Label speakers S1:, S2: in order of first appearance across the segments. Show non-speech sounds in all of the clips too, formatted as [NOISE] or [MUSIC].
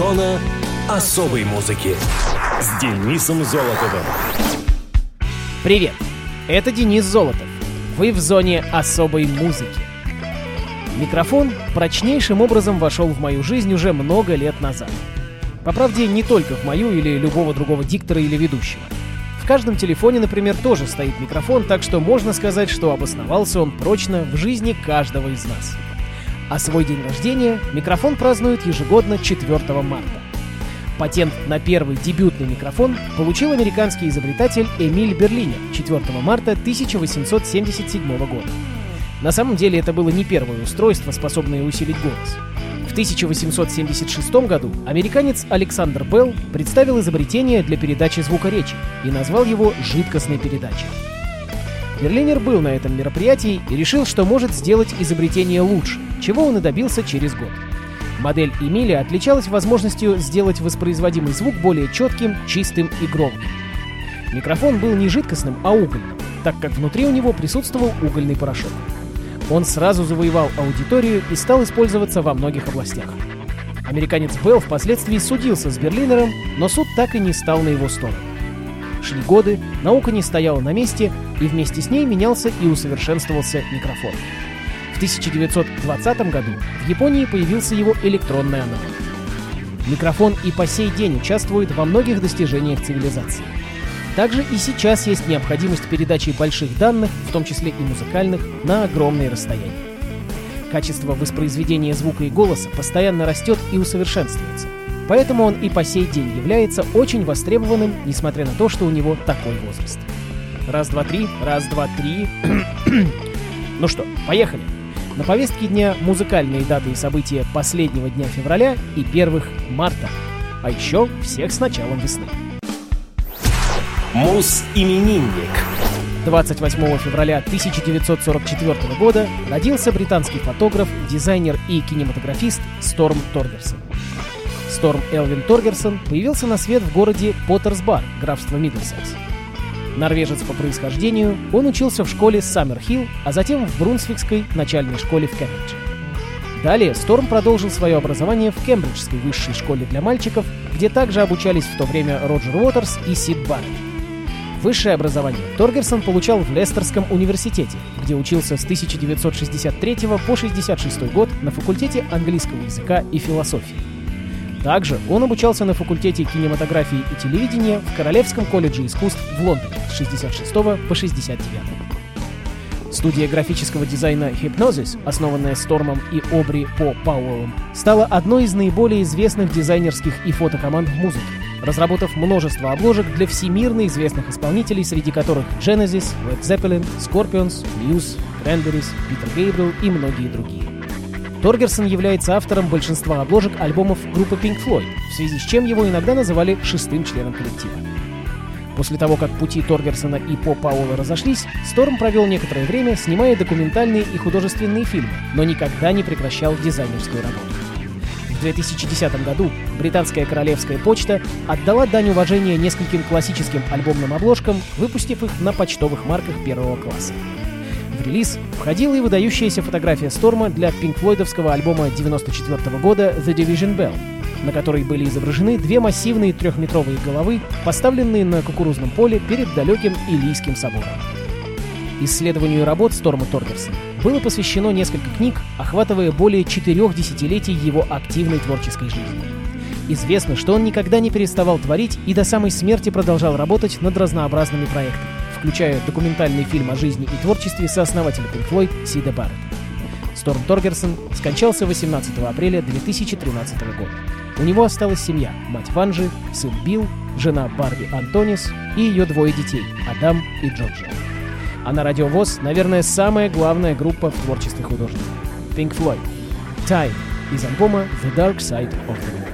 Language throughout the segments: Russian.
S1: Зона особой музыки с Денисом Золотовым.
S2: Привет, это Денис Золотов. Вы в зоне особой музыки. Микрофон прочнейшим образом вошел в мою жизнь уже много лет назад. По правде, не только в мою или любого другого диктора или ведущего. В каждом телефоне, например, тоже стоит микрофон, так что можно сказать, что обосновался он прочно в жизни каждого из нас. А свой день рождения микрофон празднует ежегодно 4 марта. Патент на первый дебютный микрофон получил американский изобретатель Эмиль Берлинер 4 марта 1877 года. На самом деле это было не первое устройство, способное усилить голос. В 1876 году американец Александр Белл представил изобретение для передачи звука речи и назвал его жидкостной передачей. Берлинер был на этом мероприятии и решил, что может сделать изобретение лучше, чего он и добился через год. Модель Эмиля отличалась возможностью сделать воспроизводимый звук более четким, чистым и громким. Микрофон был не жидкостным, а угольным, так как внутри у него присутствовал угольный порошок. Он сразу завоевал аудиторию и стал использоваться во многих областях. Американец Белл впоследствии судился с Берлинером, но суд так и не стал на его сторону. Шли годы, наука не стояла на месте, и вместе с ней менялся и усовершенствовался микрофон. В 1920 году в Японии появился его электронный аналог. Микрофон и по сей день участвует во многих достижениях цивилизации. Также и сейчас есть необходимость передачи больших данных, в том числе и музыкальных, на огромные расстояния. Качество воспроизведения звука и голоса постоянно растет и усовершенствуется. Поэтому он и по сей день является очень востребованным, несмотря на то, что у него такой возраст. Раз, два, три, раз, два, три. [CLEARS THROAT] ну что, поехали. На повестке дня музыкальные даты и события последнего дня февраля и первых марта. А еще всех с началом весны.
S1: Мус-именинник.
S2: 28 февраля 1944 года родился британский фотограф, дизайнер и кинематографист Сторм Торгерсон. Сторм Элвин Торгерсон появился на свет в городе Поттерсбар, графство Миддлсекс. Норвежец по происхождению, он учился в школе Саммерхилл, а затем в Брунсвикской начальной школе в Кембридже. Далее Сторм продолжил свое образование в Кембриджской высшей школе для мальчиков, где также обучались в то время Роджер Уотерс и Сид Барретт. Высшее образование Торгерсон получал в Лестерском университете, где учился с 1963 по 1966 год на факультете английского языка и философии. Также он обучался на факультете кинематографии и телевидения в Королевском колледже искусств в Лондоне с 66 по 69. Студия графического дизайна Hypnosis, основанная Стормом и Обри по Пауэллом, стала одной из наиболее известных дизайнерских и фотокоманд в музыке, разработав множество обложек для всемирно известных исполнителей, среди которых Genesis, Led Zeppelin, Scorpions, Muse, Cranberries, Питер Гейбрил и многие другие. Торгерсон является автором большинства обложек альбомов группы Pink Floyd, в связи с чем его иногда называли шестым членом коллектива. После того, как пути Торгерсона и По Пауэлла разошлись, Сторм провел некоторое время, снимая документальные и художественные фильмы, но никогда не прекращал дизайнерскую работу. В 2010 году британская королевская почта отдала дань уважения нескольким классическим альбомным обложкам, выпустив их на почтовых марках первого класса. В релиз входила и выдающаяся фотография Сторма для пинк-флойдовского альбома 94 года The Division Bell, на которой были изображены две массивные трехметровые головы, поставленные на кукурузном поле перед далеким Илийским собором. Исследованию работ Сторма Торгерсона было посвящено несколько книг, охватывая более четырех десятилетий его активной творческой жизни. Известно, что он никогда не переставал творить и до самой смерти продолжал работать над разнообразными проектами, включая документальный фильм о жизни и творчестве сооснователя Pink Floyd Сида Барретта. Сторм Торгерсон скончался 18 апреля 2013 года. У него осталась семья – мать Ванжи, сын Билл, жена Барби Антонис и ее двое детей – Адам и Джорджия. А на Радио ВОЗ, наверное, самая главная группа в творчестве художника – Pink Floyd. Time из альбома The Dark Side of the Moon.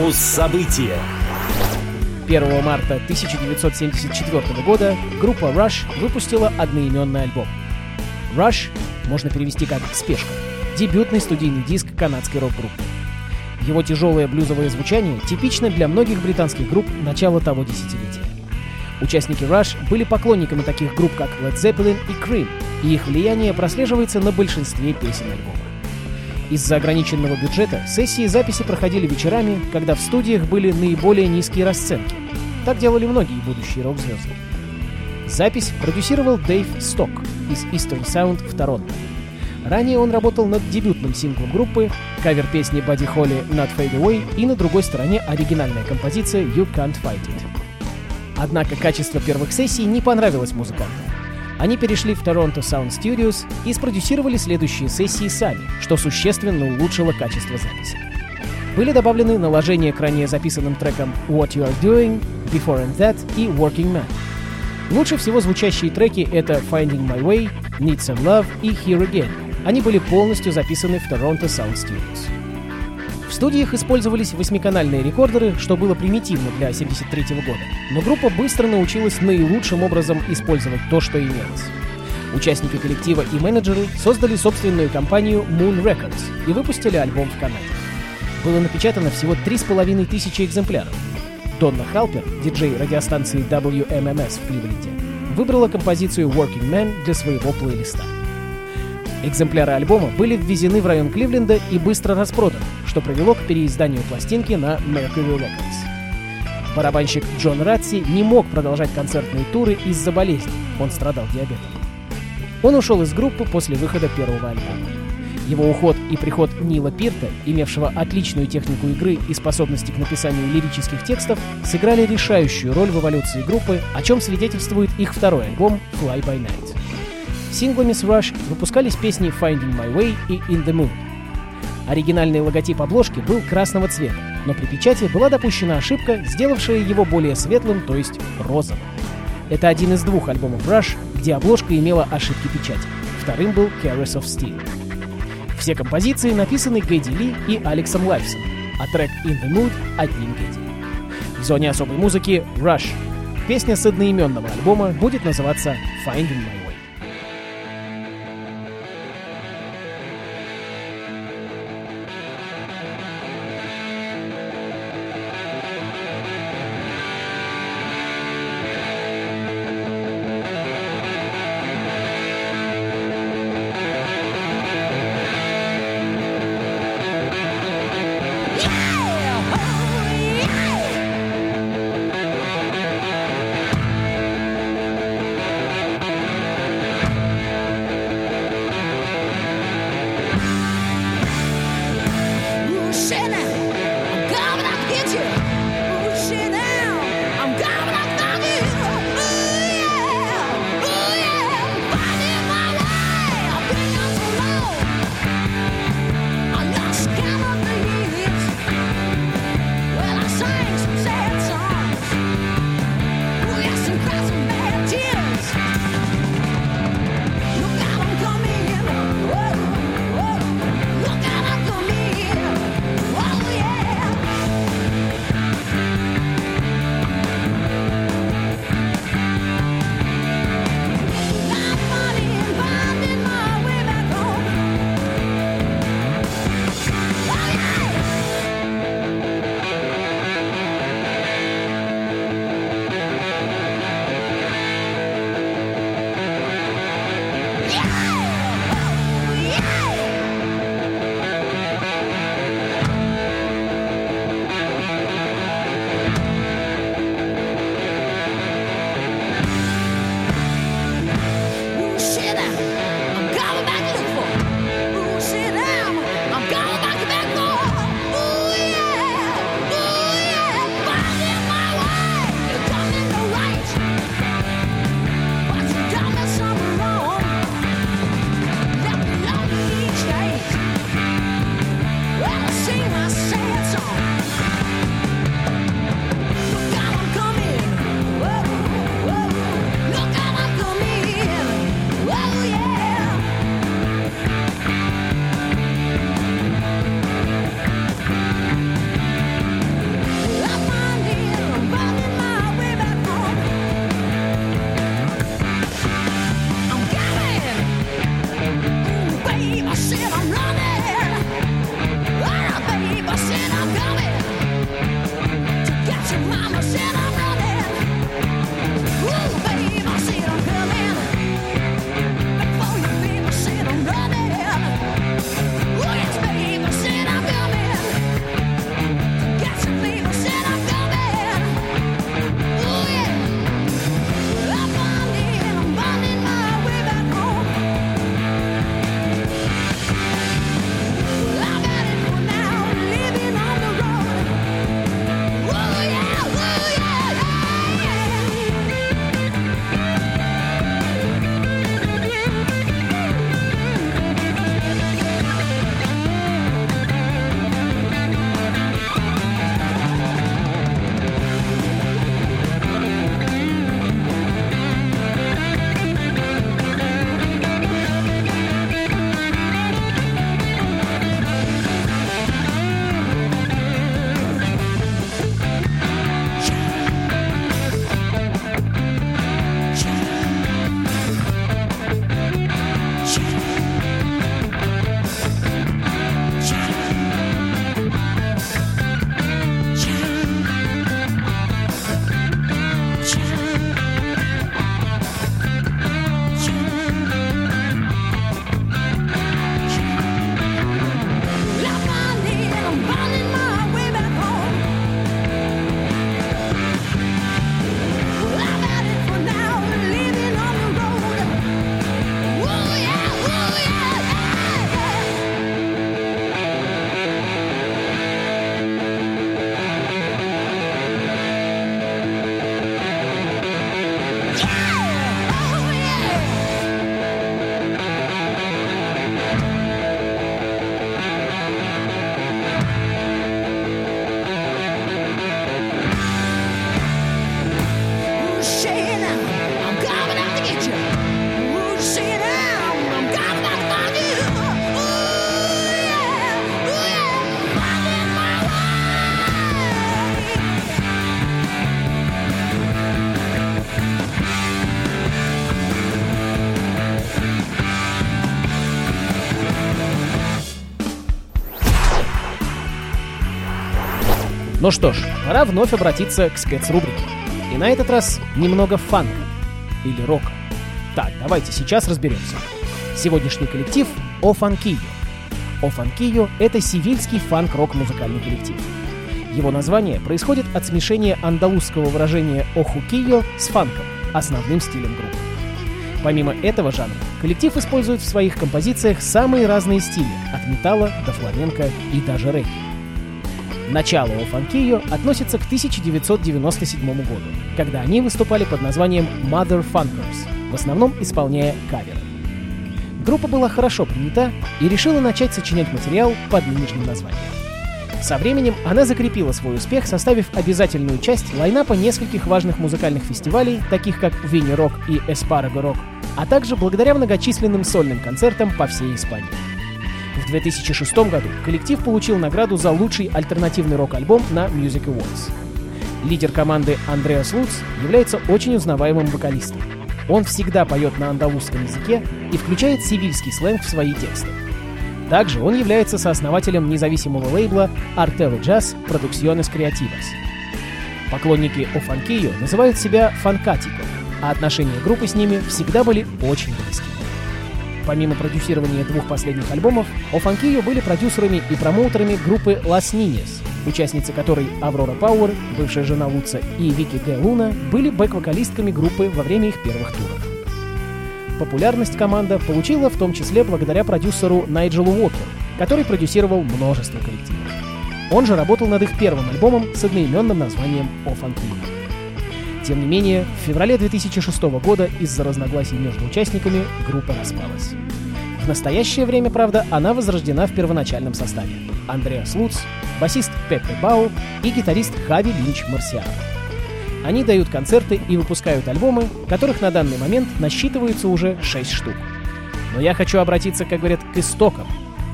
S1: Муз-события
S2: 1 марта 1974 года группа Rush выпустила одноименный альбом. Rush можно перевести как «спешка» — дебютный студийный диск канадской рок-группы. Его тяжелое блюзовое звучание типично для многих британских групп начала того десятилетия. Участники Rush были поклонниками таких групп, как Led Zeppelin и Cream, и их влияние прослеживается на большинстве песен альбома. Из-за ограниченного бюджета сессии записи проходили вечерами, когда в студиях были наиболее низкие расценки. Так делали многие будущие рок-звезды. Запись продюсировал Дэйв Сток из Eastern Sound в Торонто. Ранее он работал над дебютным синглом группы, кавер песни Бадди Холли «Not Fade Away» и на другой стороне оригинальная композиция «You Can't Fight It». Однако качество первых сессий не понравилось музыкантам. Они перешли в Toronto Sound Studios и спродюсировали следующие сессии сами, что существенно улучшило качество записи. Были добавлены наложения к ранее записанным трекам What You Are Doing, Before and That и Working Man. Лучше всего звучащие треки — это Finding My Way, Need Some Love и Here Again. Они были полностью записаны в Toronto Sound Studios. В студиях использовались восьмиканальные рекордеры, что было примитивно для 1973 года, но группа быстро научилась наилучшим образом использовать то, что имелось. Участники коллектива и менеджеры создали собственную компанию Moon Records и выпустили альбом в Канаде. Было напечатано всего 3,5 тысячи экземпляров. Донна Халпер, диджей радиостанции WMMS в Кливленде, выбрала композицию Working Man для своего плейлиста. Экземпляры альбома были ввезены в район Кливленда и быстро распроданы, что привело к переизданию пластинки на Mercury Records. Барабанщик Джон Ратси не мог продолжать концертные туры из-за болезни, он страдал диабетом. Он ушел из группы после выхода первого альбома. Его уход и приход Нила Пирта, имевшего отличную технику игры и способности к написанию лирических текстов, сыграли решающую роль в эволюции группы, о чем свидетельствует их второй альбом «Fly by Night». Синглами с Rush выпускались песни «Finding My Way» и «In the Mood». Оригинальный логотип обложки был красного цвета, но при печати была допущена ошибка, сделавшая его более светлым, то есть розовым. Это один из двух альбомов Rush, где обложка имела ошибки печати. Вторым был Caress of Steel. Все композиции написаны Гэдди Ли и Алексом Лайфсом, а трек In the Mood — одним Гэдди. В зоне особой музыки Rush. Песня с одноименного альбома будет называться Finding My
S3: mama said I
S2: Ну что ж, пора вновь обратиться к спецрубрике. И на этот раз немного фанка. Или рока. Так, давайте сейчас разберемся. Сегодняшний коллектив О Фанкио. О Фанкио — это сивильский фанк-рок музыкальный коллектив. Его название происходит от смешения андалузского выражения «охукио» с фанком, основным стилем группы. Помимо этого жанра, коллектив использует в своих композициях самые разные стили, от металла до фламенко и даже регги. Начало у Фанкио относится к 1997 году, когда они выступали под названием Mother Funkers, в основном исполняя каверы. Группа была хорошо принята и решила начать сочинять материал под нынешним названием. Со временем она закрепила свой успех, составив обязательную часть лайнапа нескольких важных музыкальных фестивалей, таких как Винни Рок и Эспараго Рок, а также благодаря многочисленным сольным концертам по всей Испании. В 2006 году коллектив получил награду за лучший альтернативный рок-альбом на Music Awards. Лидер команды Андреас Луц является очень узнаваемым вокалистом. Он всегда поет на андалузском языке и включает сивильский сленг в свои тексты. Также он является сооснователем независимого лейбла Artelo Jazz Producciones Creativas. Поклонники Офанкио называют себя фанкатико, а отношения группы с ними всегда были очень близкими. Помимо продюсирования двух последних альбомов, Офанкио были продюсерами и промоутерами группы Las Niñas, участницы которой Аврора Пауэр, бывшая жена Луца, и Вики Г. Луна были бэк-вокалистками группы во время их первых туров. Популярность команда получила в том числе благодаря продюсеру Найджелу Уокеру, который продюсировал множество коллективов. Он же работал над их первым альбомом с одноименным названием «Офанкио». Тем не менее, в феврале 2006 года из-за разногласий между участниками группа распалась. В настоящее время, правда, она возрождена в первоначальном составе. Андреас Луц, басист Пеппе Бау и гитарист Хави Линч Марсиано. Они дают концерты и выпускают альбомы, которых на данный момент насчитывается уже 6 штук. Но я хочу обратиться, как говорят, к истокам.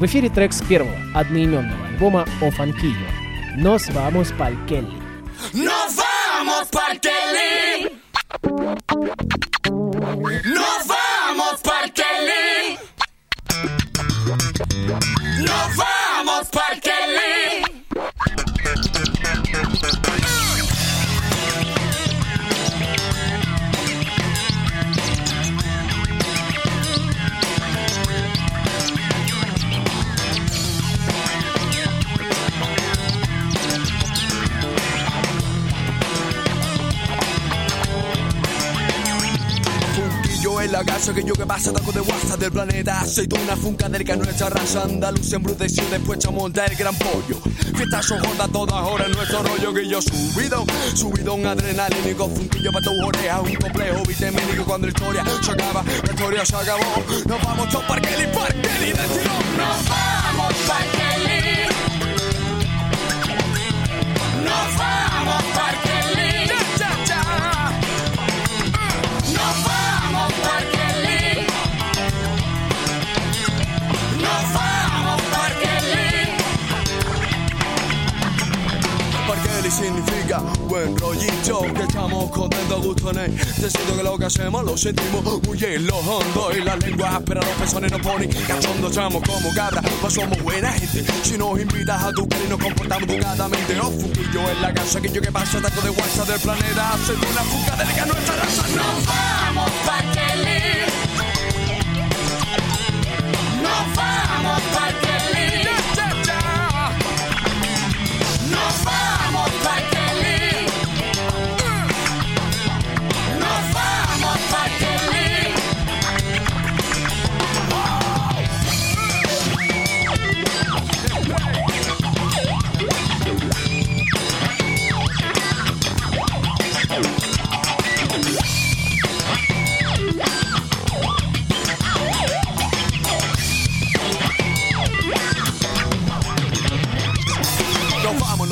S2: В эфире трек с первого, одноименного альбома «О Фанкио» «Nos vamos pa'l Kelly».
S3: Vamos pa'l. Nos vamos
S4: la casa que yo que pasa taco de WhatsApp del planeta. Aceituna funkadérica nuestra raza andaluz embruteció después a montar el gran pollo. Fiesta son jodas todas horas nuestro rollo que yo subido Subido un adrenalínico Funquillo para tu oreja un complejo vitamínico Cuando la historia se acaba, la historia se acabó. Nos vamos todos parqueli, parqueli de tirón
S3: Nos vamos Kelly. Nos vamos pa'l
S4: significa buen rollito Que estamos contentos, gusto en él Decido que lo que hacemos lo sentimos muy en lo hondo Y la lengua pero los pezones nos ponen cachondo Estamos como cabra, pues somos buena gente. Si nos invitas a tu y nos comportamos educadamente Oh, fuquillo en la casa, que yo que pasa Taco de WhatsApp del planeta Hace una fucadélica nuestra raza.
S3: Nos vamos pa'l Kelly. Nos vamos pa'l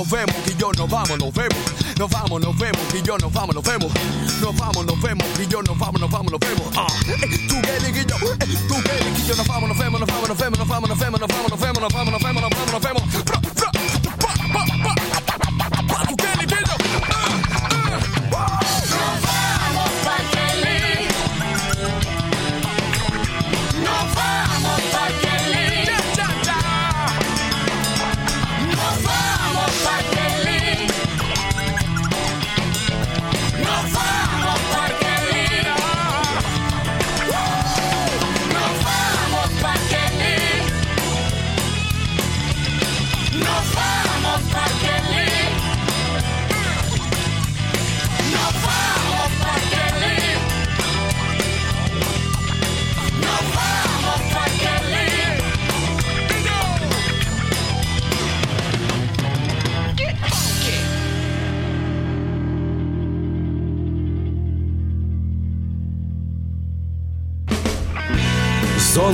S3: Nos
S4: vemos, y yo nos vamos, nos vemos. Nos vamos, nos vemos, y yo nos vamos, nos vemos. Nos vamos, nos vemos, y yo nos vamos, nos vamos, nos vemos. Ah, eh, tú Kelly y yo, eh, tú Kelly y yo nos vamos, nos vemos, nos vamos, nos vemos, nos vamos, nos vemos, nos vamos, nos vemos, nos vamos, nos vemos, nos vamos, nos vemos.